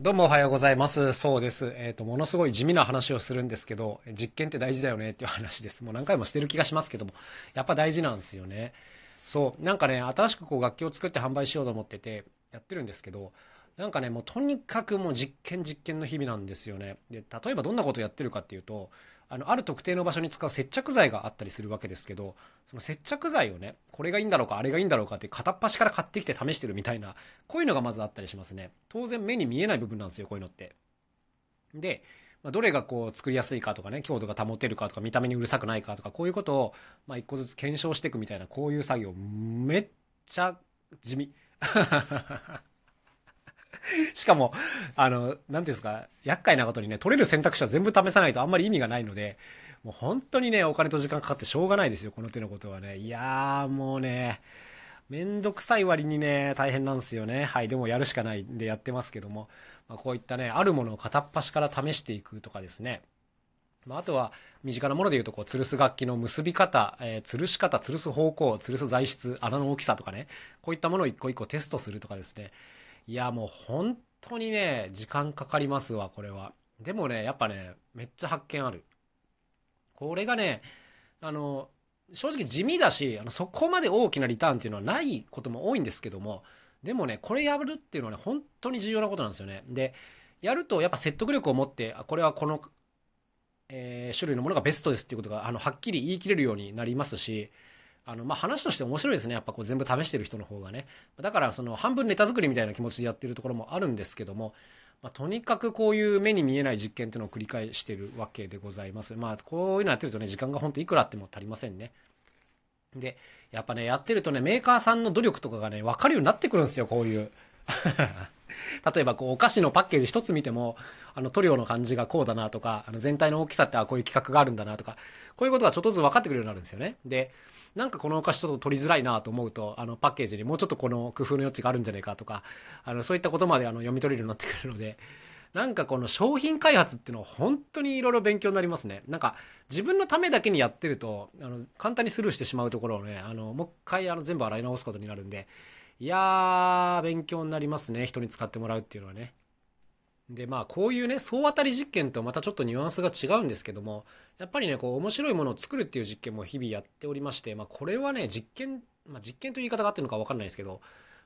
どうもおはようございます。そうです。えっ、ー、と、ものすごい地味な話をするんですけど、実験って大事だよねっていう話です。もう何回もしてる気がしますけども、やっぱ大事なんですよね。そう、なんかね、新しくこう楽器を作って販売しようと思ってて、やってるんですけど、なんかね、もうとにかくもう実験実験の日々なんですよね。で、例えばどんなことやってるかっていうと、あの、ある特定の場所に使う接着剤があったりするわけですけど、その接着剤をね、これがいいんだろうか、あれがいいんだろうかって片っ端から買ってきて試してるみたいな、こういうのがまずあったりしますね。当然目に見えない部分なんですよ、こういうのって。で、ま、どれがこう作りやすいかとかね、強度が保てるかとか、見た目にうるさくないかとか、こういうことを、まあ、一個ずつ検証していくみたいな、こういう作業、めっちゃ地味。しかも、あの、なんていうんですか、厄介なことにね、取れる選択肢は全部試さないとあんまり意味がないので、もう本当にね、お金と時間かかってしょうがないですよ、この手のことはね。いやー、もうね、めんどくさい割にね、大変なんですよね。はい、でもやるしかないんでやってますけども、まあ、こういったね、あるものを片っ端から試していくとかですね。まあ、あとは、身近なもので言うと、こう、吊るす楽器の結び方、えー、吊るし方、吊るす方向、吊るす材質、穴の大きさとかね、こういったものを一個一個テストするとかですね。いや、もう本当にね、時間かかりますわ、これは。でもね、やっぱね、めっちゃ発見ある。これがね、あの、正直地味だし、あのそこまで大きなリターンっていうのはないことも多いんですけども、でもね、これやるっていうのはね、本当に重要なことなんですよね。で、やるとやっぱ説得力を持って、これはこの、えー、種類のものがベストですっていうことが、あの、はっきり言い切れるようになりますし、あの、まあ、話として面白いですね。やっぱこう全部試してる人の方がね。だからその半分ネタ作りみたいな気持ちでやってるところもあるんですけども、まあ、とにかくこういう目に見えない実験っていうのを繰り返してるわけでございます。まあ、こういうのやってるとね、時間が本当いくらあっても足りませんね。で、やっぱね、やってるとね、メーカーさんの努力とかがね、わかるようになってくるんですよ、こういう。例えばこうお菓子のパッケージ一つ見てもあの塗料の感じがこうだなとかあの全体の大きさってあこういう規格があるんだなとかこういうことがちょっとずつ分かってくるようになるんですよねでなんかこのお菓子ちょっと取りづらいなと思うとあのパッケージにもうちょっとこの工夫の余地があるんじゃないかとかあのそういったことまであの読み取れるようになってくるのでなんかこの商品開発っていうのは本当にいろいろ勉強になりますね。なんか自分のためだけにやってるとあの簡単にスルーしてしまうところをねあのもう一回あの全部洗い直すことになるんでいやー、勉強になりますね。人に使ってもらうっていうのはね。で、まあ、こういうね、総当たり実験とまたちょっとニュアンスが違うんですけども、やっぱりね、こう、面白いものを作るっていう実験も日々やっておりまして、まあ、これはね、実験、まあ、実験という言い方があってるのかわかんないですけど、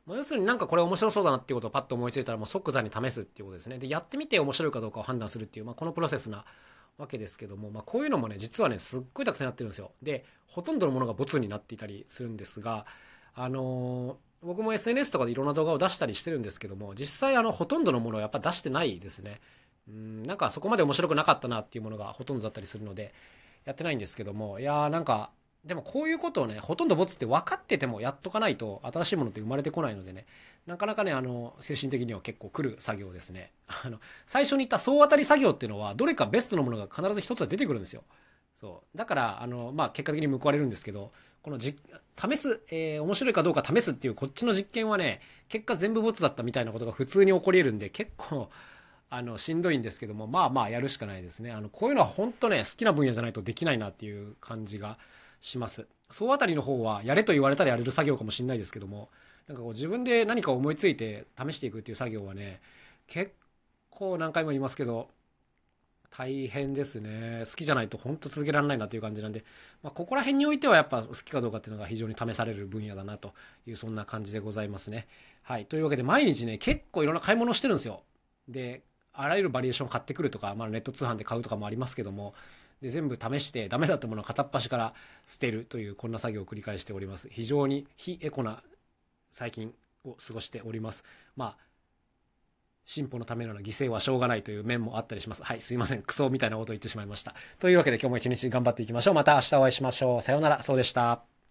まあ、要するになんかこれ面白そうだなっていうことをパッと思いついたらもう即座に試すっていうことですね。で、やってみて面白いかどうかを判断するっていう、まあ、このプロセスなわけですけども、まあ、こういうのもね、実はね、すっごいたくさんやってるんですよ。で、ほとんどのものがボツになっていたりするんですが、あのー僕も SNS とかでいろんな動画を出したりしてるんですけども実際あのほとんどのものをやっぱ出してないですね。うんなんかそこまで面白くなかったなっていうものがほとんどだったりするのでやってないんですけどもいやーなんかでもこういうことをねほとんどボツって分かっててもやっとかないと新しいものって生まれてこないのでねなかなかねあの精神的には結構来る作業ですね。あの最初に言った総当たり作業っていうのはどれかベストのものが必ず一つは出てくるんですよ。そう。だからあの、まあ、結果的に報われるんですけどこのじ試す、えー、面白いかどうか試すっていうこっちの実験はね結果全部ボツだったみたいなことが普通に起こり得るんで結構あのしんどいんですけどもまあまあやるしかないですね。あのこういうのは本当ね好きな分野じゃないとできないなっていう感じがします。総あたりの方はやれと言われたらやれる作業かもしれないですけどもなんかこう自分で何か思いついて試していくっていう作業はね結構何回も言いますけど大変ですね。好きじゃないと本当続けられないなという感じなんで、まあ、ここら辺においてはやっぱ好きかどうかっていうのが非常に試される分野だなというそんな感じでございますね。はい。というわけで毎日ね、結構いろんな買い物をしてるんですよ。で、あらゆるバリエーションを買ってくるとか、まあ、ネット通販で買うとかもありますけども、で全部試してダメだったものを片っ端から捨てるというこんな作業を繰り返しております。非常に非エコな最近を過ごしております。まあ進歩のための犠牲はしょうがないという面もあったりします。はい、すいません。クソみたいなことを言ってしまいました。というわけで今日も一日頑張っていきましょう。また明日お会いしましょう。さようなら。そうでした。